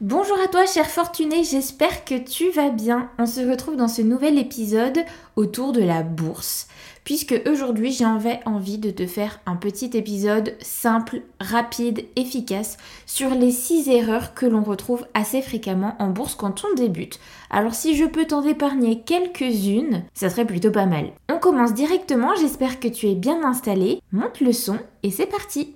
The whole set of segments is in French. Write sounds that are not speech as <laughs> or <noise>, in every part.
Bonjour à toi cher fortuné, j'espère que tu vas bien. On se retrouve dans ce nouvel épisode autour de la bourse. Puisque aujourd'hui j'ai envie de te faire un petit épisode simple, rapide, efficace sur les 6 erreurs que l'on retrouve assez fréquemment en bourse quand on débute. Alors si je peux t'en épargner quelques-unes, ça serait plutôt pas mal. On commence directement, j'espère que tu es bien installé. Monte le son et c'est parti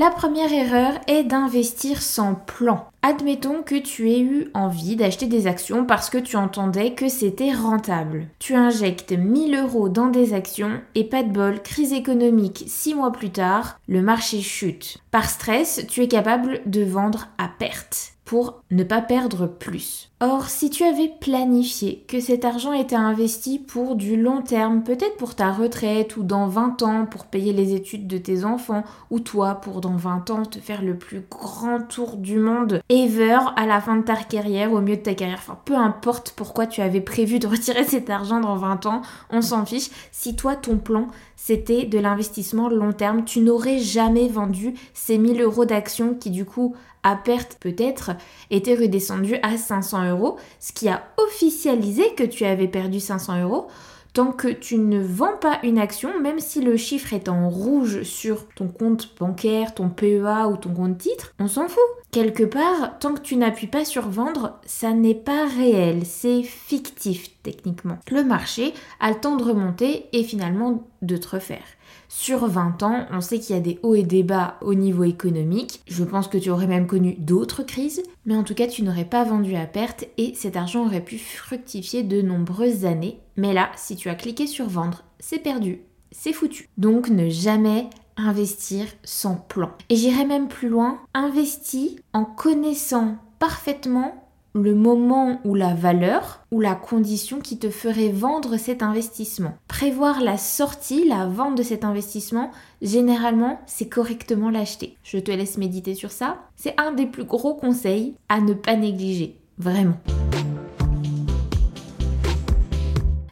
La première erreur est d'investir sans plan. Admettons que tu aies eu envie d'acheter des actions parce que tu entendais que c'était rentable. Tu injectes 1000 euros dans des actions et pas de bol, crise économique 6 mois plus tard, le marché chute. Par stress, tu es capable de vendre à perte pour ne pas perdre plus. Or, si tu avais planifié que cet argent était investi pour du long terme, peut-être pour ta retraite ou dans 20 ans pour payer les études de tes enfants, ou toi pour dans 20 ans te faire le plus grand tour du monde ever à la fin de ta carrière, au milieu de ta carrière, enfin peu importe pourquoi tu avais prévu de <laughs> retirer cet argent dans 20 ans, on s'en fiche. Si toi ton plan c'était de l'investissement long terme, tu n'aurais jamais vendu ces 1000 euros d'actions qui du coup à perte peut-être était redescendu à 500 euros, ce qui a officialisé que tu avais perdu 500 euros. Tant que tu ne vends pas une action, même si le chiffre est en rouge sur ton compte bancaire, ton PEA ou ton compte titre, on s'en fout. Quelque part, tant que tu n'appuies pas sur vendre, ça n'est pas réel, c'est fictif techniquement. Le marché a le temps de remonter et finalement de te refaire. Sur 20 ans, on sait qu'il y a des hauts et des bas au niveau économique. Je pense que tu aurais même connu d'autres crises, mais en tout cas, tu n'aurais pas vendu à perte et cet argent aurait pu fructifier de nombreuses années. Mais là, si tu as cliqué sur vendre, c'est perdu, c'est foutu. Donc ne jamais investir sans plan. Et j'irai même plus loin, investis en connaissant parfaitement le moment ou la valeur ou la condition qui te ferait vendre cet investissement. Prévoir la sortie, la vente de cet investissement, généralement, c'est correctement l'acheter. Je te laisse méditer sur ça. C'est un des plus gros conseils à ne pas négliger. Vraiment.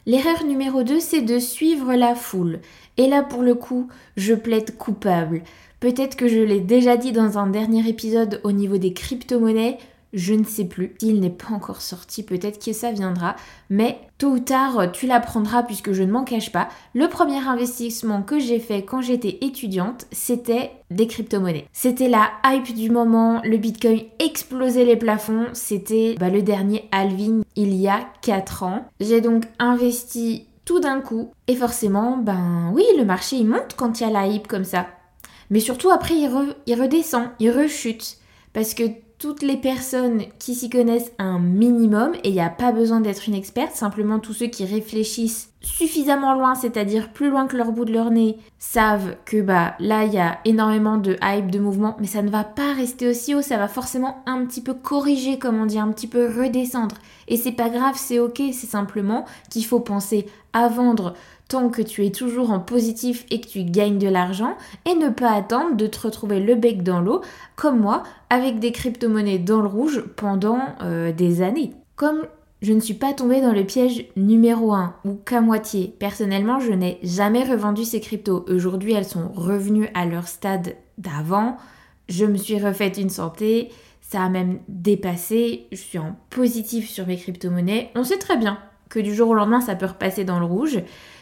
L'erreur numéro 2, c'est de suivre la foule. Et là, pour le coup, je plaide coupable. Peut-être que je l'ai déjà dit dans un dernier épisode au niveau des crypto-monnaies, je ne sais plus. S'il n'est pas encore sorti, peut-être que ça viendra. Mais tôt ou tard, tu l'apprendras puisque je ne m'en cache pas. Le premier investissement que j'ai fait quand j'étais étudiante, c'était des crypto-monnaies. C'était la hype du moment. Le bitcoin explosait les plafonds. C'était bah, le dernier halving il y a 4 ans. J'ai donc investi tout d'un coup. Et forcément, ben oui, le marché il monte quand il y a la hype comme ça. Mais surtout après, il, il redescend, il rechute. Parce que toutes les personnes qui s'y connaissent un minimum, et il n'y a pas besoin d'être une experte, simplement tous ceux qui réfléchissent suffisamment loin, c'est-à-dire plus loin que leur bout de leur nez, savent que bah là il y a énormément de hype, de mouvement, mais ça ne va pas rester aussi haut, ça va forcément un petit peu corriger, comme on dit, un petit peu redescendre. Et c'est pas grave, c'est ok, c'est simplement qu'il faut penser à vendre tant que tu es toujours en positif et que tu gagnes de l'argent et ne pas attendre de te retrouver le bec dans l'eau comme moi avec des crypto-monnaies dans le rouge pendant euh, des années. Comme je ne suis pas tombée dans le piège numéro 1 ou qu'à moitié. Personnellement, je n'ai jamais revendu ces cryptos. Aujourd'hui, elles sont revenues à leur stade d'avant. Je me suis refaite une santé. Ça a même dépassé. Je suis en positif sur mes crypto-monnaies. On sait très bien que du jour au lendemain, ça peut repasser dans le rouge.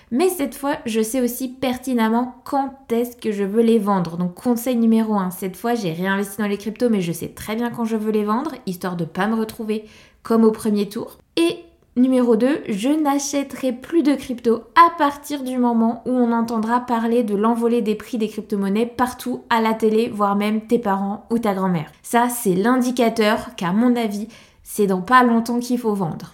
Mais cette fois, je sais aussi pertinemment quand est-ce que je veux les vendre. Donc conseil numéro 1, cette fois j'ai réinvesti dans les cryptos mais je sais très bien quand je veux les vendre, histoire de ne pas me retrouver comme au premier tour. Et numéro 2, je n'achèterai plus de cryptos à partir du moment où on entendra parler de l'envolée des prix des crypto-monnaies partout à la télé, voire même tes parents ou ta grand-mère. Ça, c'est l'indicateur qu'à mon avis, c'est dans pas longtemps qu'il faut vendre.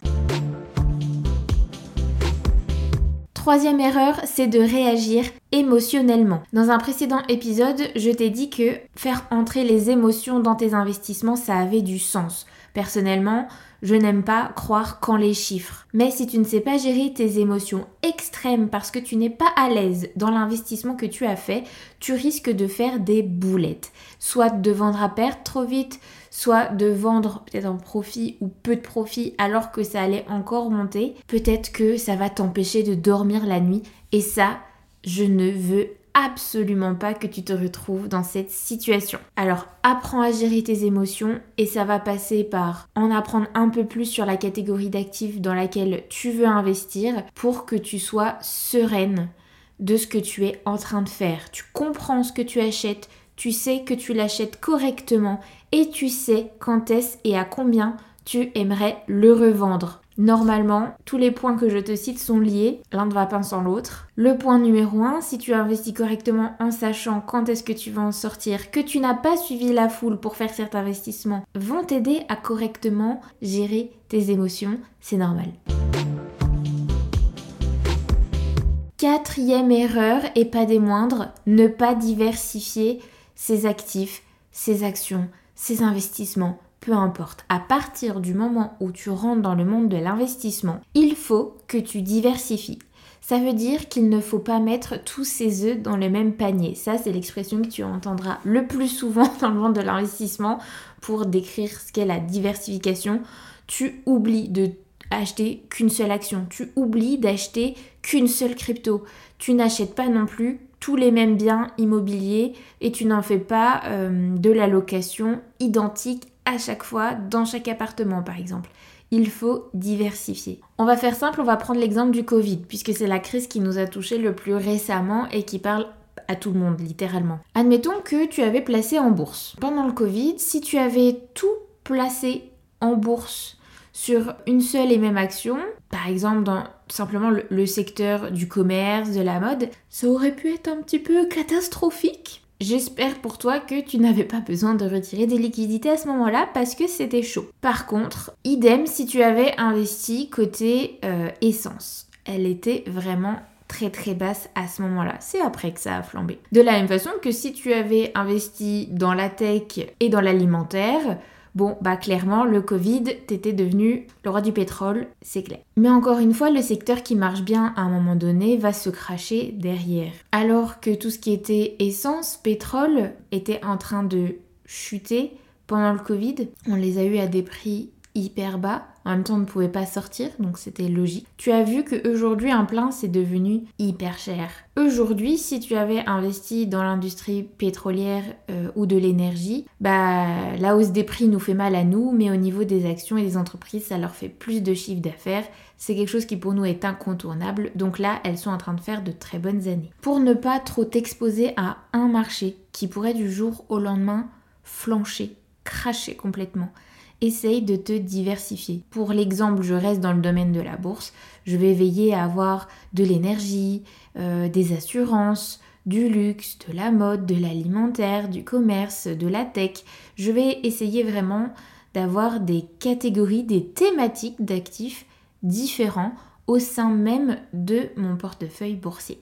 Troisième erreur, c'est de réagir émotionnellement. Dans un précédent épisode, je t'ai dit que faire entrer les émotions dans tes investissements, ça avait du sens. Personnellement, je n'aime pas croire qu'en les chiffres. Mais si tu ne sais pas gérer tes émotions extrêmes parce que tu n'es pas à l'aise dans l'investissement que tu as fait, tu risques de faire des boulettes. Soit de vendre à perte trop vite, soit de vendre peut-être en profit ou peu de profit alors que ça allait encore monter. Peut-être que ça va t'empêcher de dormir la nuit. Et ça, je ne veux absolument pas que tu te retrouves dans cette situation. Alors apprends à gérer tes émotions et ça va passer par en apprendre un peu plus sur la catégorie d'actifs dans laquelle tu veux investir pour que tu sois sereine de ce que tu es en train de faire. Tu comprends ce que tu achètes, tu sais que tu l'achètes correctement et tu sais quand est-ce et à combien tu aimerais le revendre. Normalement, tous les points que je te cite sont liés, l'un ne va pas sans l'autre. Le point numéro 1, si tu investis correctement en sachant quand est-ce que tu vas en sortir, que tu n'as pas suivi la foule pour faire cet investissement, vont t'aider à correctement gérer tes émotions, c'est normal. Quatrième erreur, et pas des moindres, ne pas diversifier ses actifs, ses actions, ses investissements peu importe, à partir du moment où tu rentres dans le monde de l'investissement, il faut que tu diversifies. Ça veut dire qu'il ne faut pas mettre tous ses œufs dans le même panier. Ça, c'est l'expression que tu entendras le plus souvent <laughs> dans le monde de l'investissement pour décrire ce qu'est la diversification. Tu oublies de acheter qu'une seule action. Tu oublies d'acheter qu'une seule crypto. Tu n'achètes pas non plus tous les mêmes biens immobiliers et tu n'en fais pas euh, de la location identique à chaque fois dans chaque appartement par exemple. Il faut diversifier. On va faire simple, on va prendre l'exemple du Covid, puisque c'est la crise qui nous a touché le plus récemment et qui parle à tout le monde, littéralement. Admettons que tu avais placé en bourse. Pendant le Covid, si tu avais tout placé en bourse sur une seule et même action, par exemple dans simplement le, le secteur du commerce, de la mode, ça aurait pu être un petit peu catastrophique J'espère pour toi que tu n'avais pas besoin de retirer des liquidités à ce moment-là parce que c'était chaud. Par contre, idem si tu avais investi côté euh, essence. Elle était vraiment très très basse à ce moment-là. C'est après que ça a flambé. De la même façon que si tu avais investi dans la tech et dans l'alimentaire, Bon, bah clairement, le Covid, t'étais devenu le roi du pétrole, c'est clair. Mais encore une fois, le secteur qui marche bien à un moment donné va se cracher derrière. Alors que tout ce qui était essence, pétrole, était en train de chuter pendant le Covid, on les a eu à des prix hyper bas. En même temps, on ne pouvait pas sortir, donc c'était logique. Tu as vu qu'aujourd'hui, un plein, c'est devenu hyper cher. Aujourd'hui, si tu avais investi dans l'industrie pétrolière euh, ou de l'énergie, bah la hausse des prix nous fait mal à nous, mais au niveau des actions et des entreprises, ça leur fait plus de chiffre d'affaires. C'est quelque chose qui pour nous est incontournable. Donc là, elles sont en train de faire de très bonnes années. Pour ne pas trop t'exposer à un marché qui pourrait du jour au lendemain flancher, cracher complètement essaye de te diversifier. Pour l'exemple, je reste dans le domaine de la bourse, je vais veiller à avoir de l'énergie, euh, des assurances, du luxe, de la mode, de l'alimentaire, du commerce, de la tech. Je vais essayer vraiment d'avoir des catégories, des thématiques d'actifs différents au sein même de mon portefeuille boursier.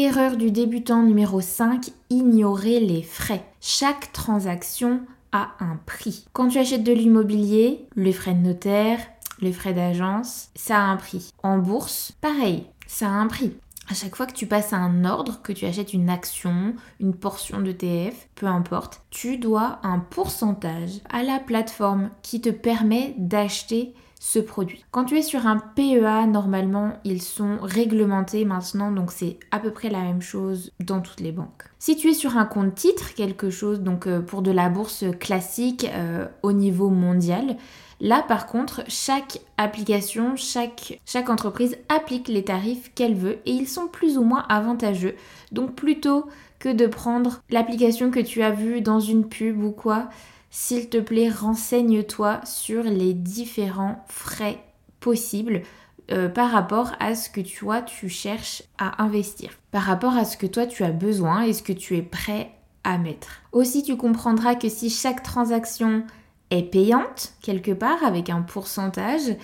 Erreur du débutant numéro 5, ignorer les frais. Chaque transaction a un prix. Quand tu achètes de l'immobilier, les frais de notaire, les frais d'agence, ça a un prix. En bourse, pareil, ça a un prix. À chaque fois que tu passes un ordre, que tu achètes une action, une portion de TF, peu importe, tu dois un pourcentage à la plateforme qui te permet d'acheter ce produit. Quand tu es sur un PEA, normalement, ils sont réglementés maintenant, donc c'est à peu près la même chose dans toutes les banques. Si tu es sur un compte titre, quelque chose donc euh, pour de la bourse classique euh, au niveau mondial, Là, par contre, chaque application, chaque, chaque, entreprise applique les tarifs qu'elle veut et ils sont plus ou moins avantageux. Donc plutôt que de prendre l'application que tu as vue dans une pub ou quoi, s'il te plaît, renseigne-toi sur les différents frais possibles euh, par rapport à ce que toi tu cherches à investir, par rapport à ce que toi tu as besoin et ce que tu es prêt à mettre. Aussi, tu comprendras que si chaque transaction est payante quelque part avec un pourcentage,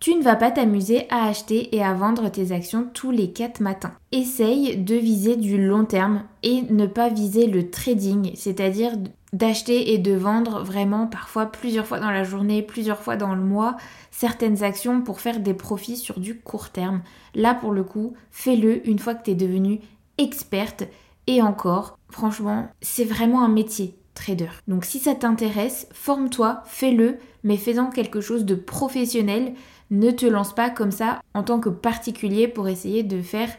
tu ne vas pas t'amuser à acheter et à vendre tes actions tous les 4 matins. Essaye de viser du long terme et ne pas viser le trading, c'est-à-dire d'acheter et de vendre vraiment parfois plusieurs fois dans la journée, plusieurs fois dans le mois, certaines actions pour faire des profits sur du court terme. Là, pour le coup, fais-le une fois que tu es devenue experte. Et encore, franchement, c'est vraiment un métier trader. Donc si ça t'intéresse, forme-toi, fais-le, mais fais-en quelque chose de professionnel. Ne te lance pas comme ça en tant que particulier pour essayer de faire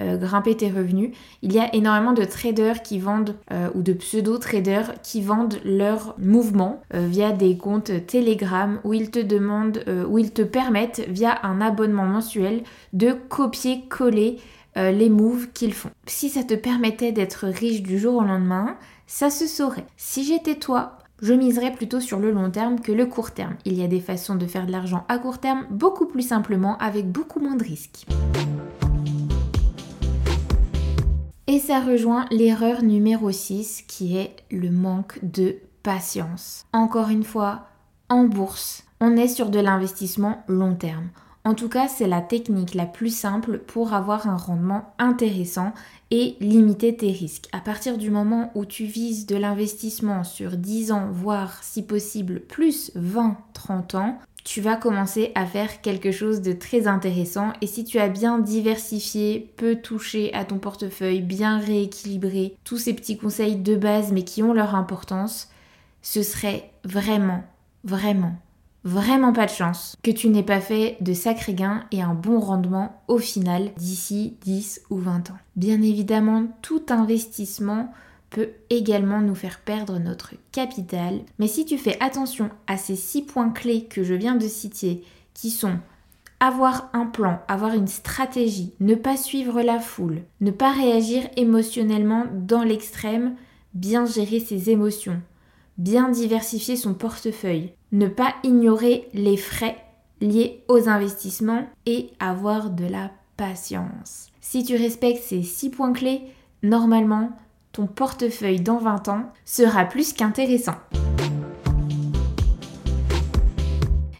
euh, grimper tes revenus. Il y a énormément de traders qui vendent euh, ou de pseudo-traders qui vendent leurs mouvements euh, via des comptes Telegram où ils te demandent, où ils te permettent via un abonnement mensuel de copier-coller les moves qu'ils font. Si ça te permettait d'être riche du jour au lendemain, ça se saurait. Si j'étais toi, je miserais plutôt sur le long terme que le court terme. Il y a des façons de faire de l'argent à court terme beaucoup plus simplement avec beaucoup moins de risques. Et ça rejoint l'erreur numéro 6 qui est le manque de patience. Encore une fois, en bourse, on est sur de l'investissement long terme. En tout cas, c'est la technique la plus simple pour avoir un rendement intéressant et limiter tes risques. À partir du moment où tu vises de l'investissement sur 10 ans, voire si possible plus 20-30 ans, tu vas commencer à faire quelque chose de très intéressant. Et si tu as bien diversifié, peu touché à ton portefeuille, bien rééquilibré, tous ces petits conseils de base mais qui ont leur importance, ce serait vraiment, vraiment, vraiment pas de chance que tu n'aies pas fait de sacrés gains et un bon rendement au final d'ici 10 ou 20 ans. Bien évidemment, tout investissement peut également nous faire perdre notre capital. Mais si tu fais attention à ces six points clés que je viens de citer, qui sont avoir un plan, avoir une stratégie, ne pas suivre la foule, ne pas réagir émotionnellement dans l'extrême, bien gérer ses émotions, bien diversifier son portefeuille, ne pas ignorer les frais liés aux investissements et avoir de la patience. Si tu respectes ces six points clés, normalement, ton portefeuille dans 20 ans sera plus qu'intéressant.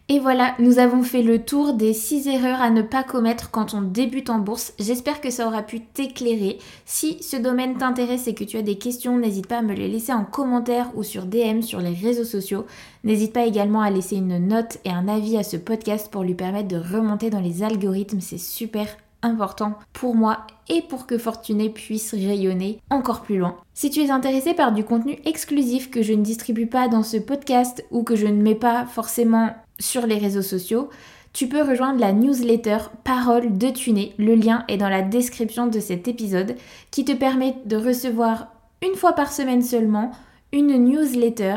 Et voilà, nous avons fait le tour des 6 erreurs à ne pas commettre quand on débute en bourse. J'espère que ça aura pu t'éclairer. Si ce domaine t'intéresse et que tu as des questions, n'hésite pas à me les laisser en commentaire ou sur DM sur les réseaux sociaux. N'hésite pas également à laisser une note et un avis à ce podcast pour lui permettre de remonter dans les algorithmes. C'est super important pour moi et pour que Fortuné puisse rayonner encore plus loin. Si tu es intéressé par du contenu exclusif que je ne distribue pas dans ce podcast ou que je ne mets pas forcément sur les réseaux sociaux, tu peux rejoindre la newsletter Parole de Tuné. Le lien est dans la description de cet épisode qui te permet de recevoir une fois par semaine seulement une newsletter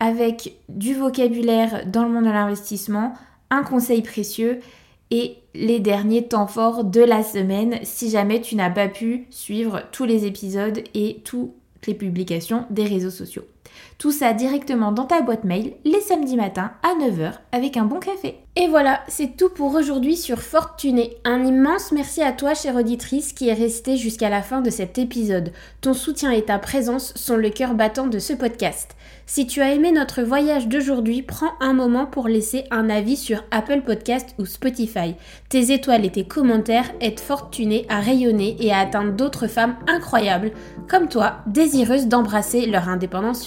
avec du vocabulaire dans le monde de l'investissement, un conseil précieux et les derniers temps forts de la semaine si jamais tu n'as pas pu suivre tous les épisodes et toutes les publications des réseaux sociaux. Tout ça directement dans ta boîte mail les samedis matins à 9h avec un bon café. Et voilà, c'est tout pour aujourd'hui sur Fortuné. Un immense merci à toi, chère auditrice, qui est restée jusqu'à la fin de cet épisode. Ton soutien et ta présence sont le cœur battant de ce podcast. Si tu as aimé notre voyage d'aujourd'hui, prends un moment pour laisser un avis sur Apple Podcast ou Spotify. Tes étoiles et tes commentaires aident Fortuné à rayonner et à atteindre d'autres femmes incroyables, comme toi, désireuses d'embrasser leur indépendance